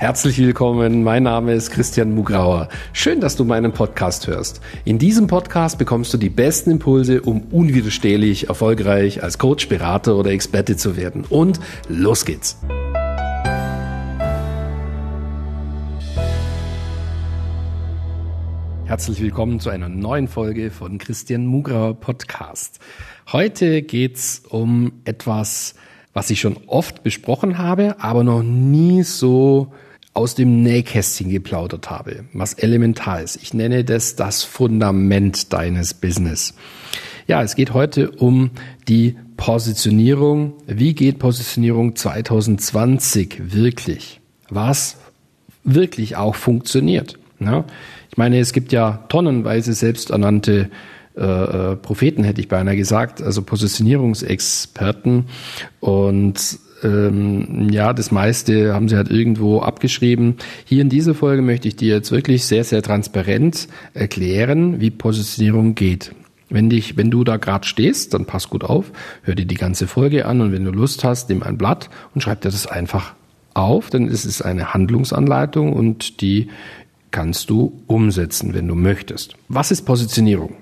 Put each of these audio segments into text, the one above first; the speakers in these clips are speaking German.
Herzlich willkommen, mein Name ist Christian Mugrauer. Schön, dass du meinen Podcast hörst. In diesem Podcast bekommst du die besten Impulse, um unwiderstehlich erfolgreich als Coach, Berater oder Experte zu werden. Und los geht's! Herzlich willkommen zu einer neuen Folge von Christian Mugrauer Podcast. Heute geht's um etwas, was ich schon oft besprochen habe, aber noch nie so aus dem Nähkästchen geplaudert habe, was elementar ist. Ich nenne das das Fundament deines Business. Ja, es geht heute um die Positionierung. Wie geht Positionierung 2020 wirklich? Was wirklich auch funktioniert? Ja, ich meine, es gibt ja tonnenweise selbsternannte äh, äh Propheten, hätte ich beinahe gesagt, also Positionierungsexperten. Und ähm, ja, das meiste haben sie halt irgendwo abgeschrieben. Hier in dieser Folge möchte ich dir jetzt wirklich sehr, sehr transparent erklären, wie Positionierung geht. Wenn dich, wenn du da gerade stehst, dann pass gut auf, hör dir die ganze Folge an und wenn du Lust hast, nimm ein Blatt und schreib dir das einfach auf, denn es ist eine Handlungsanleitung und die kannst du umsetzen, wenn du möchtest. Was ist Positionierung?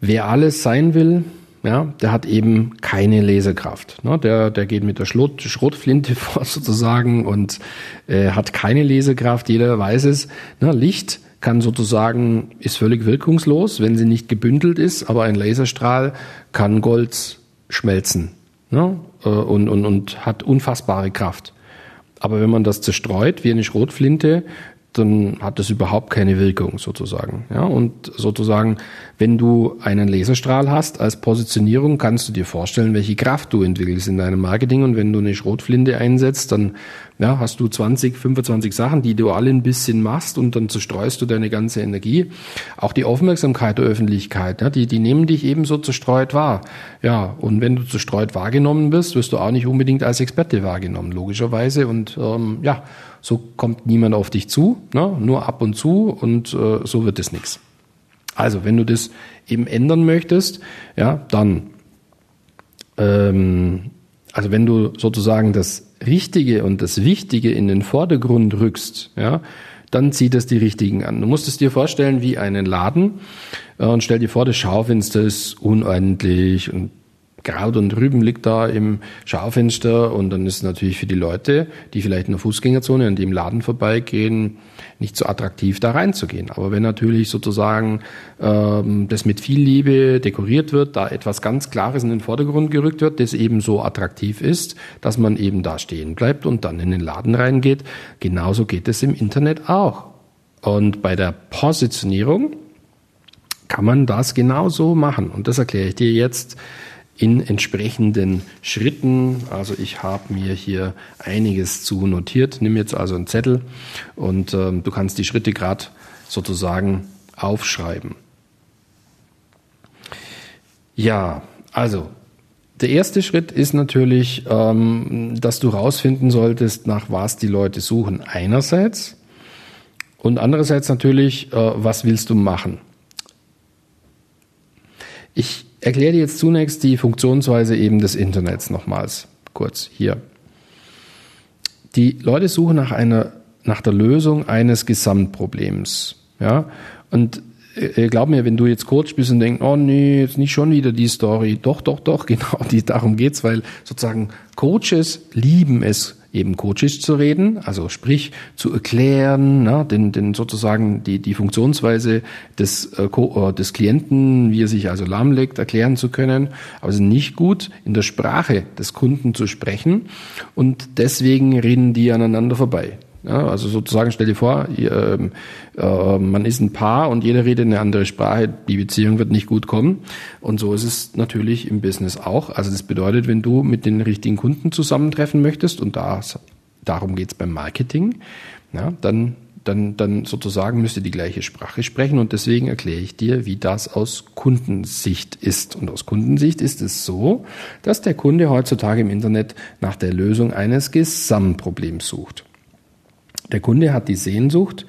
Wer alles sein will, ja, der hat eben keine Lesekraft. Ne? Der, der geht mit der Schrot, Schrotflinte vor sozusagen und äh, hat keine Lesekraft. Jeder weiß es. Ne? Licht kann sozusagen, ist völlig wirkungslos, wenn sie nicht gebündelt ist, aber ein Laserstrahl kann Gold schmelzen ne? Äh, und, und, und hat unfassbare Kraft. Aber wenn man das zerstreut wie eine Schrotflinte, dann hat das überhaupt keine Wirkung sozusagen. Ja, und sozusagen, wenn du einen Laserstrahl hast als Positionierung, kannst du dir vorstellen, welche Kraft du entwickelst in deinem Marketing. Und wenn du eine Schrotflinte einsetzt, dann ja, hast du 20, 25 Sachen, die du alle ein bisschen machst und dann zerstreust du deine ganze Energie. Auch die Aufmerksamkeit der Öffentlichkeit, ja, die, die nehmen dich ebenso zerstreut wahr. Ja, und wenn du zerstreut wahrgenommen wirst, wirst du auch nicht unbedingt als Experte wahrgenommen, logischerweise. Und ähm, ja, so kommt niemand auf dich zu, ne? nur ab und zu und äh, so wird es nichts. Also, wenn du das eben ändern möchtest, ja, dann, ähm, also wenn du sozusagen das Richtige und das Wichtige in den Vordergrund rückst, ja, dann zieht es die Richtigen an. Du musst es dir vorstellen wie einen Laden äh, und stell dir vor, das Schaufenster ist unordentlich und Kraut und Rüben liegt da im Schaufenster und dann ist natürlich für die Leute, die vielleicht in der Fußgängerzone an dem Laden vorbeigehen, nicht so attraktiv da reinzugehen. Aber wenn natürlich sozusagen ähm, das mit viel Liebe dekoriert wird, da etwas ganz Klares in den Vordergrund gerückt wird, das eben so attraktiv ist, dass man eben da stehen bleibt und dann in den Laden reingeht, genauso geht es im Internet auch. Und bei der Positionierung kann man das genauso machen. Und das erkläre ich dir jetzt in entsprechenden Schritten. Also ich habe mir hier einiges zu notiert. Nimm jetzt also einen Zettel und ähm, du kannst die Schritte gerade sozusagen aufschreiben. Ja, also der erste Schritt ist natürlich, ähm, dass du rausfinden solltest, nach was die Leute suchen. Einerseits und andererseits natürlich, äh, was willst du machen? Ich erkläre dir jetzt zunächst die Funktionsweise eben des Internets nochmals kurz hier. Die Leute suchen nach einer, nach der Lösung eines Gesamtproblems, ja. Und äh, glaub mir, wenn du jetzt Coach bist und denkst, oh nee, jetzt nicht schon wieder die Story. Doch, doch, doch, genau, die, darum geht's, weil sozusagen Coaches lieben es, eben Coaches zu reden, also sprich zu erklären, ne, den, den sozusagen die, die Funktionsweise des, äh, äh, des Klienten, wie er sich also lahmlegt, erklären zu können. Aber es ist nicht gut, in der Sprache des Kunden zu sprechen und deswegen reden die aneinander vorbei. Ja, also sozusagen stell dir vor, ihr, äh, man ist ein Paar und jeder redet eine andere Sprache, die Beziehung wird nicht gut kommen. Und so ist es natürlich im Business auch. Also das bedeutet, wenn du mit den richtigen Kunden zusammentreffen möchtest, und da, darum geht's beim Marketing, ja, dann dann, dann sozusagen müsst ihr die gleiche Sprache sprechen und deswegen erkläre ich dir, wie das aus Kundensicht ist. Und aus Kundensicht ist es so, dass der Kunde heutzutage im Internet nach der Lösung eines Gesamtproblems sucht. Der Kunde hat die Sehnsucht,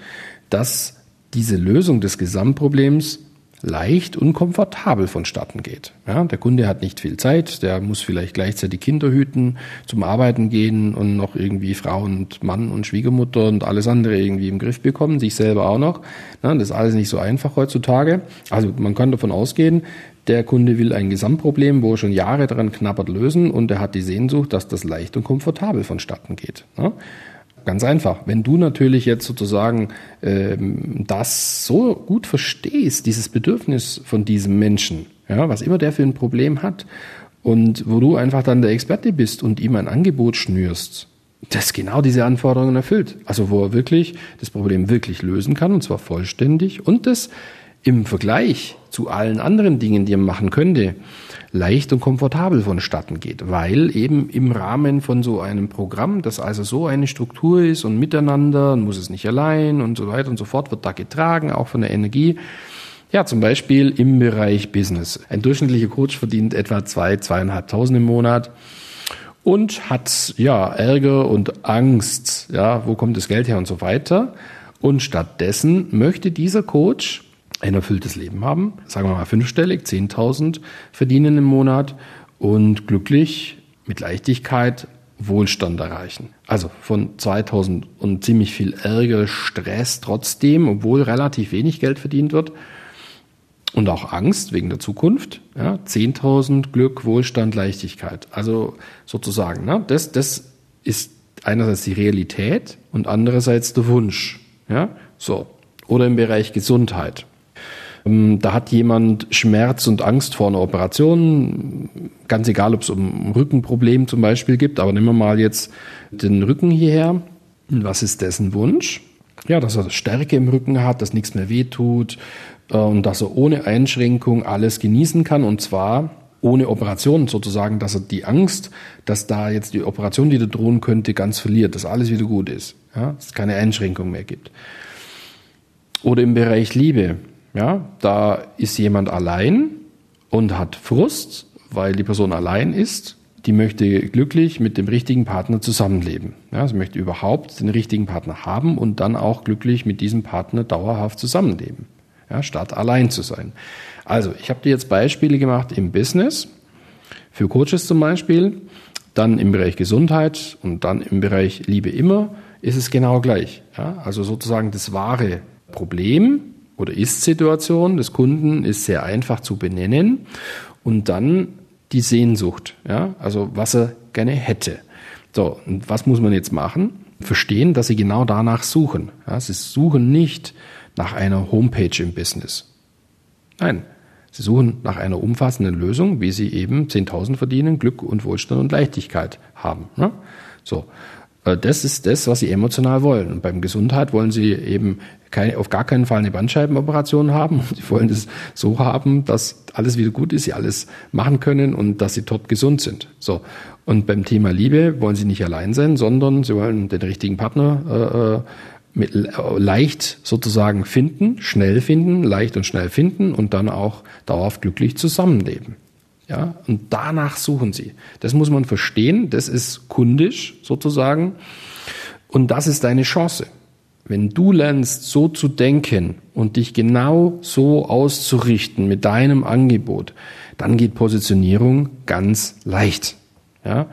dass diese Lösung des Gesamtproblems leicht und komfortabel vonstatten geht. Ja, der Kunde hat nicht viel Zeit, der muss vielleicht gleichzeitig Kinder hüten, zum Arbeiten gehen und noch irgendwie Frau und Mann und Schwiegermutter und alles andere irgendwie im Griff bekommen, sich selber auch noch. Ja, das ist alles nicht so einfach heutzutage. Also man kann davon ausgehen, der Kunde will ein Gesamtproblem, wo er schon Jahre daran knabbert, lösen und er hat die Sehnsucht, dass das leicht und komfortabel vonstatten geht. Ja? Ganz einfach. Wenn du natürlich jetzt sozusagen ähm, das so gut verstehst, dieses Bedürfnis von diesem Menschen, ja, was immer der für ein Problem hat, und wo du einfach dann der Experte bist und ihm ein Angebot schnürst, das genau diese Anforderungen erfüllt. Also wo er wirklich das Problem wirklich lösen kann, und zwar vollständig, und das im Vergleich zu allen anderen Dingen, die er machen könnte, leicht und komfortabel vonstatten geht, weil eben im Rahmen von so einem Programm, das also so eine Struktur ist und miteinander, muss es nicht allein und so weiter und so fort, wird da getragen, auch von der Energie. Ja, zum Beispiel im Bereich Business. Ein durchschnittlicher Coach verdient etwa zwei, zweieinhalbtausend im Monat und hat ja Ärger und Angst, ja, wo kommt das Geld her und so weiter. Und stattdessen möchte dieser Coach ein erfülltes Leben haben, sagen wir mal fünfstellig, 10.000 verdienen im Monat und glücklich mit Leichtigkeit Wohlstand erreichen. Also von 2000 und ziemlich viel Ärger, Stress trotzdem, obwohl relativ wenig Geld verdient wird und auch Angst wegen der Zukunft. Ja, 10.000 Glück, Wohlstand, Leichtigkeit. Also sozusagen, ne, das, das ist einerseits die Realität und andererseits der Wunsch. Ja, so. Oder im Bereich Gesundheit. Ähm, da hat jemand Schmerz und Angst vor einer Operation, ganz egal, ob es um Rückenproblem zum Beispiel gibt, aber nehmen wir mal jetzt den Rücken hierher. Was ist dessen Wunsch? Ja, dass er Stärke im Rücken hat, dass nichts mehr wehtut äh, und dass er ohne Einschränkung alles genießen kann und zwar ohne Operation sozusagen, dass er die Angst, dass da jetzt die Operation, die da drohen könnte, ganz verliert, dass alles wieder gut ist, ja, dass es keine Einschränkung mehr gibt. Oder im Bereich Liebe. Ja, da ist jemand allein und hat Frust, weil die Person allein ist. Die möchte glücklich mit dem richtigen Partner zusammenleben. Ja, sie möchte überhaupt den richtigen Partner haben und dann auch glücklich mit diesem Partner dauerhaft zusammenleben. Ja, statt allein zu sein. Also, ich habe dir jetzt Beispiele gemacht im Business, für Coaches zum Beispiel, dann im Bereich Gesundheit und dann im Bereich Liebe immer ist es genau gleich. Ja, also sozusagen das wahre Problem oder Ist-Situation des Kunden ist sehr einfach zu benennen und dann die Sehnsucht, ja, also was er gerne hätte. So, und was muss man jetzt machen? Verstehen, dass sie genau danach suchen. Ja, sie suchen nicht nach einer Homepage im Business. Nein, sie suchen nach einer umfassenden Lösung, wie sie eben 10.000 verdienen, Glück und Wohlstand und Leichtigkeit haben. Ne? So, das ist das, was sie emotional wollen. Und beim Gesundheit wollen sie eben keine, auf gar keinen Fall eine Bandscheibenoperation haben. Sie wollen es so haben, dass alles wieder gut ist, sie alles machen können und dass sie top gesund sind. So. Und beim Thema Liebe wollen sie nicht allein sein, sondern sie wollen den richtigen Partner äh, äh mit, äh, leicht sozusagen finden, schnell finden, leicht und schnell finden und dann auch dauerhaft glücklich zusammenleben. Ja, und danach suchen sie. Das muss man verstehen. Das ist kundisch sozusagen. Und das ist deine Chance. Wenn du lernst, so zu denken und dich genau so auszurichten mit deinem Angebot, dann geht Positionierung ganz leicht. Ja?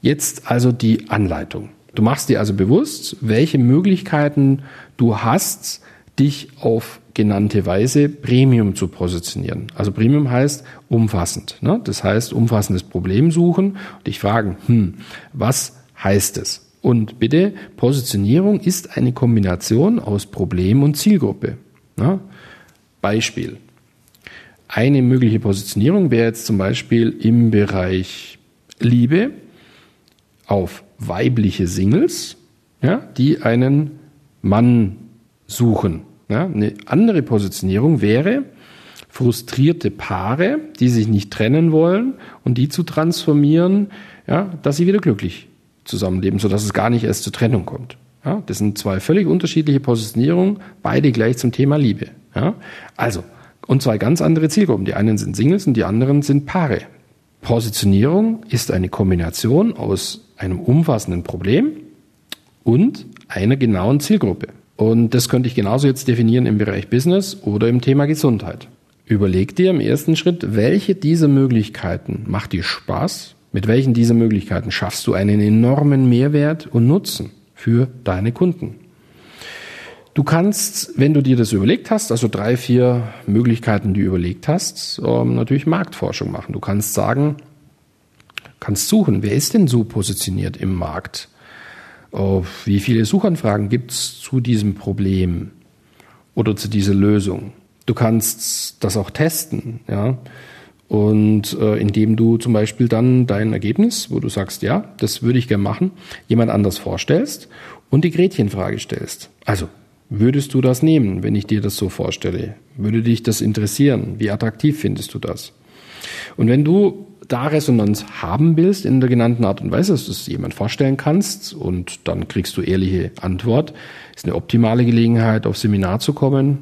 Jetzt also die Anleitung. Du machst dir also bewusst, welche Möglichkeiten du hast, dich auf genannte Weise Premium zu positionieren. Also Premium heißt umfassend. Ne? Das heißt umfassendes Problem suchen und dich fragen, hm, was heißt es? Und bitte, Positionierung ist eine Kombination aus Problem und Zielgruppe. Ne? Beispiel. Eine mögliche Positionierung wäre jetzt zum Beispiel im Bereich Liebe auf weibliche Singles, ja, die einen Mann suchen. Ja, eine andere Positionierung wäre, frustrierte Paare, die sich nicht trennen wollen und die zu transformieren, ja, dass sie wieder glücklich zusammenleben, sodass es gar nicht erst zur Trennung kommt. Ja, das sind zwei völlig unterschiedliche Positionierungen, beide gleich zum Thema Liebe. Ja, also, und zwei ganz andere Zielgruppen. Die einen sind Singles und die anderen sind Paare. Positionierung ist eine Kombination aus einem umfassenden Problem und einer genauen Zielgruppe. Und das könnte ich genauso jetzt definieren im Bereich Business oder im Thema Gesundheit. Überleg dir im ersten Schritt, welche dieser Möglichkeiten macht dir Spaß? Mit welchen dieser Möglichkeiten schaffst du einen enormen Mehrwert und Nutzen für deine Kunden? Du kannst, wenn du dir das überlegt hast, also drei, vier Möglichkeiten, die du überlegt hast, ähm, natürlich Marktforschung machen. Du kannst sagen, kannst suchen, wer ist denn so positioniert im Markt? Wie viele Suchanfragen gibt es zu diesem Problem oder zu dieser Lösung? Du kannst das auch testen, ja. Und äh, indem du zum Beispiel dann dein Ergebnis, wo du sagst, ja, das würde ich gerne machen, jemand anders vorstellst und die Gretchenfrage stellst. Also Würdest du das nehmen, wenn ich dir das so vorstelle? Würde dich das interessieren? Wie attraktiv findest du das? Und wenn du da Resonanz haben willst in der genannten Art und Weise, dass du es jemand vorstellen kannst und dann kriegst du ehrliche Antwort, ist eine optimale Gelegenheit, auf Seminar zu kommen.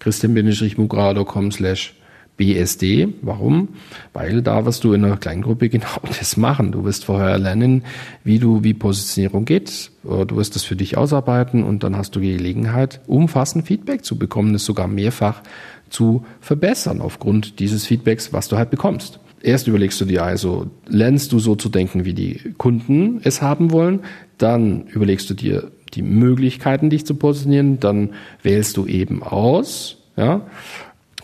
christian-mugrado.com slash BSD. Warum? Weil da wirst du in einer Kleingruppe genau das machen. Du wirst vorher lernen, wie du, wie Positionierung geht. Du wirst das für dich ausarbeiten und dann hast du die Gelegenheit, umfassend Feedback zu bekommen, das sogar mehrfach zu verbessern aufgrund dieses Feedbacks, was du halt bekommst. Erst überlegst du dir also, lernst du so zu denken, wie die Kunden es haben wollen. Dann überlegst du dir die Möglichkeiten, dich zu positionieren. Dann wählst du eben aus, ja,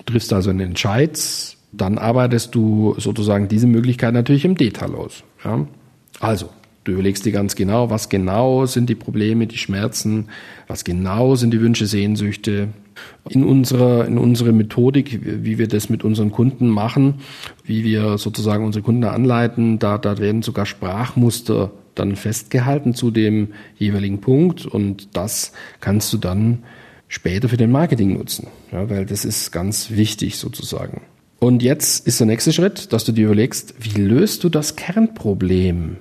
triffst also einen Entscheid, dann arbeitest du sozusagen diese Möglichkeit natürlich im Detail aus. Ja? Also, du überlegst dir ganz genau, was genau sind die Probleme, die Schmerzen, was genau sind die Wünsche, Sehnsüchte. In unserer, in unserer Methodik, wie wir das mit unseren Kunden machen, wie wir sozusagen unsere Kunden anleiten, da, da werden sogar Sprachmuster dann festgehalten zu dem jeweiligen Punkt und das kannst du dann später für den Marketing nutzen, ja, weil das ist ganz wichtig sozusagen. Und jetzt ist der nächste Schritt, dass du dir überlegst, wie löst du das Kernproblem?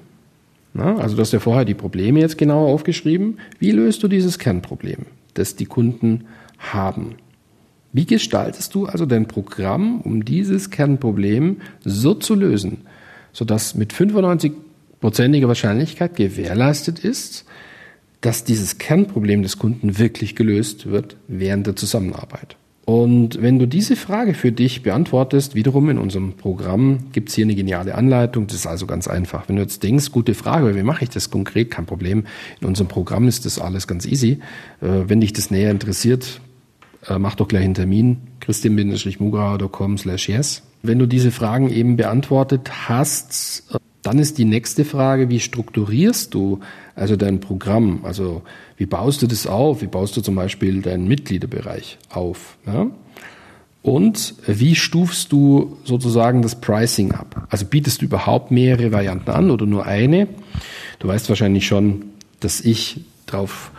Na, also du hast ja vorher die Probleme jetzt genauer aufgeschrieben. Wie löst du dieses Kernproblem, das die Kunden haben? Wie gestaltest du also dein Programm, um dieses Kernproblem so zu lösen, sodass mit 95-prozentiger Wahrscheinlichkeit gewährleistet ist, dass dieses Kernproblem des Kunden wirklich gelöst wird während der Zusammenarbeit. Und wenn du diese Frage für dich beantwortest, wiederum in unserem Programm gibt es hier eine geniale Anleitung. Das ist also ganz einfach. Wenn du jetzt denkst, gute Frage, wie mache ich das konkret? Kein Problem. In unserem Programm ist das alles ganz easy. Äh, wenn dich das näher interessiert, äh, mach doch gleich einen Termin. christian-mugrauer.com slash yes. Wenn du diese Fragen eben beantwortet hast, äh, dann ist die nächste Frage, wie strukturierst du also dein Programm? Also wie baust du das auf? Wie baust du zum Beispiel deinen Mitgliederbereich auf? Ja? Und wie stufst du sozusagen das Pricing ab? Also bietest du überhaupt mehrere Varianten an oder nur eine? Du weißt wahrscheinlich schon, dass ich darauf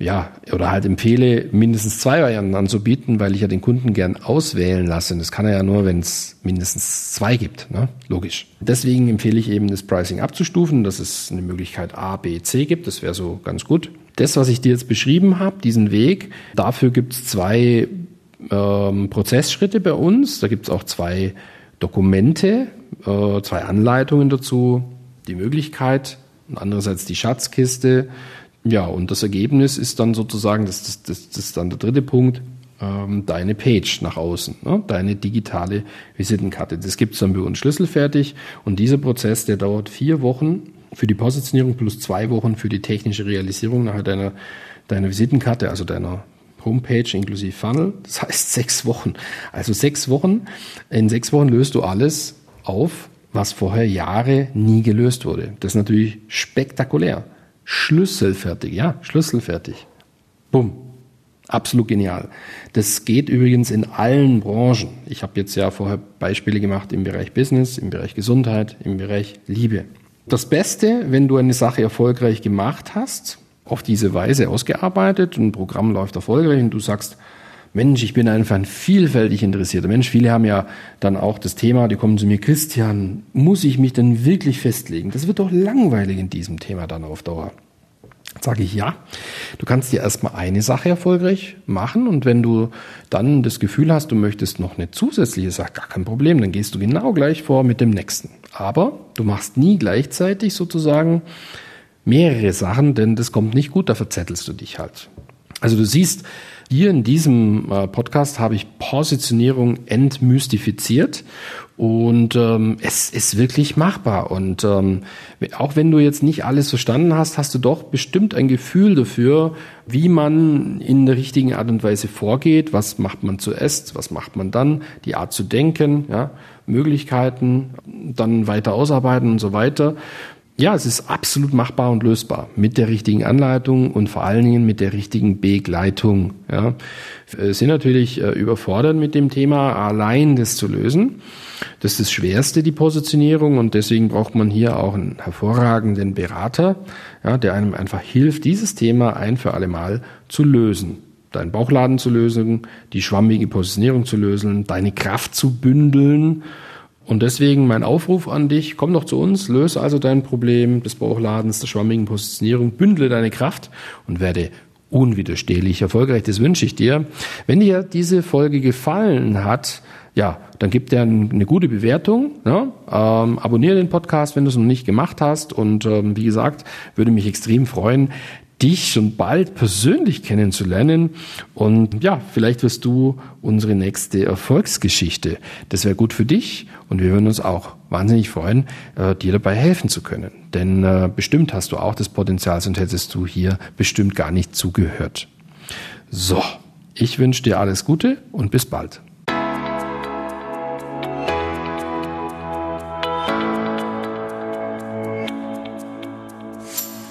ja, oder halt empfehle, mindestens zwei Varianten anzubieten, weil ich ja den Kunden gern auswählen lasse. Und das kann er ja nur, wenn es mindestens zwei gibt, ne? logisch. Deswegen empfehle ich eben, das Pricing abzustufen, dass es eine Möglichkeit A, B, C gibt. Das wäre so ganz gut. Das, was ich dir jetzt beschrieben habe, diesen Weg, dafür gibt es zwei ähm, Prozessschritte bei uns. Da gibt es auch zwei Dokumente, äh, zwei Anleitungen dazu, die Möglichkeit und andererseits die Schatzkiste ja, und das Ergebnis ist dann sozusagen, das, das, das, das ist dann der dritte Punkt, ähm, deine Page nach außen, ne? deine digitale Visitenkarte. Das gibt's dann bei uns schlüsselfertig und dieser Prozess, der dauert vier Wochen für die Positionierung plus zwei Wochen für die technische Realisierung nachher deiner, deiner Visitenkarte, also deiner Homepage inklusive Funnel. Das heißt sechs Wochen. Also sechs Wochen. In sechs Wochen löst du alles auf, was vorher Jahre nie gelöst wurde. Das ist natürlich spektakulär. Schlüsselfertig, ja, schlüsselfertig. Bumm. Absolut genial. Das geht übrigens in allen Branchen. Ich habe jetzt ja vorher Beispiele gemacht im Bereich Business, im Bereich Gesundheit, im Bereich Liebe. Das Beste, wenn du eine Sache erfolgreich gemacht hast, auf diese Weise ausgearbeitet, ein Programm läuft erfolgreich und du sagst, Mensch, ich bin einfach ein vielfältig interessierter Mensch. Viele haben ja dann auch das Thema, die kommen zu mir, Christian, muss ich mich denn wirklich festlegen? Das wird doch langweilig in diesem Thema dann auf Dauer. Sage ich ja. Du kannst dir erstmal eine Sache erfolgreich machen und wenn du dann das Gefühl hast, du möchtest noch eine zusätzliche Sache, gar kein Problem, dann gehst du genau gleich vor mit dem nächsten. Aber du machst nie gleichzeitig sozusagen mehrere Sachen, denn das kommt nicht gut, da verzettelst du dich halt. Also du siehst, hier in diesem äh, Podcast habe ich Positionierung entmystifiziert und ähm, es ist wirklich machbar. Und ähm, auch wenn du jetzt nicht alles verstanden hast, hast du doch bestimmt ein Gefühl dafür, wie man in der richtigen Art und Weise vorgeht. Was macht man zuerst? Was macht man dann? Die Art zu denken, ja, Möglichkeiten, dann weiter ausarbeiten und so weiter. Ja, es ist absolut machbar und lösbar mit der richtigen Anleitung und vor allen Dingen mit der richtigen Begleitung. Ja, wir sind natürlich äh, überfordert mit dem Thema, allein das zu lösen. Das ist das Schwerste, die Positionierung, und deswegen braucht man hier auch einen hervorragenden Berater, ja, der einem einfach hilft, dieses Thema ein für alle Mal zu lösen. Deinen Bauchladen zu lösen, die schwammige Positionierung zu lösen, deine Kraft zu bündeln und deswegen mein Aufruf an dich, komm doch zu uns, löse also dein Problem des Bauchladens, der schwammigen Positionierung, bündle deine Kraft und werde unwiderstehlich erfolgreich. Das wünsche ich dir. Wenn dir diese Folge gefallen hat, ja, dann gib dir eine gute Bewertung. Ja? Ähm, abonniere den Podcast, wenn du es noch nicht gemacht hast. Und ähm, wie gesagt, würde mich extrem freuen, dich schon bald persönlich kennenzulernen. Und ja, vielleicht wirst du unsere nächste Erfolgsgeschichte. Das wäre gut für dich und wir würden uns auch wahnsinnig freuen, äh, dir dabei helfen zu können. Denn äh, bestimmt hast du auch das Potenzial, sonst hättest du hier bestimmt gar nicht zugehört. So, ich wünsche dir alles Gute und bis bald.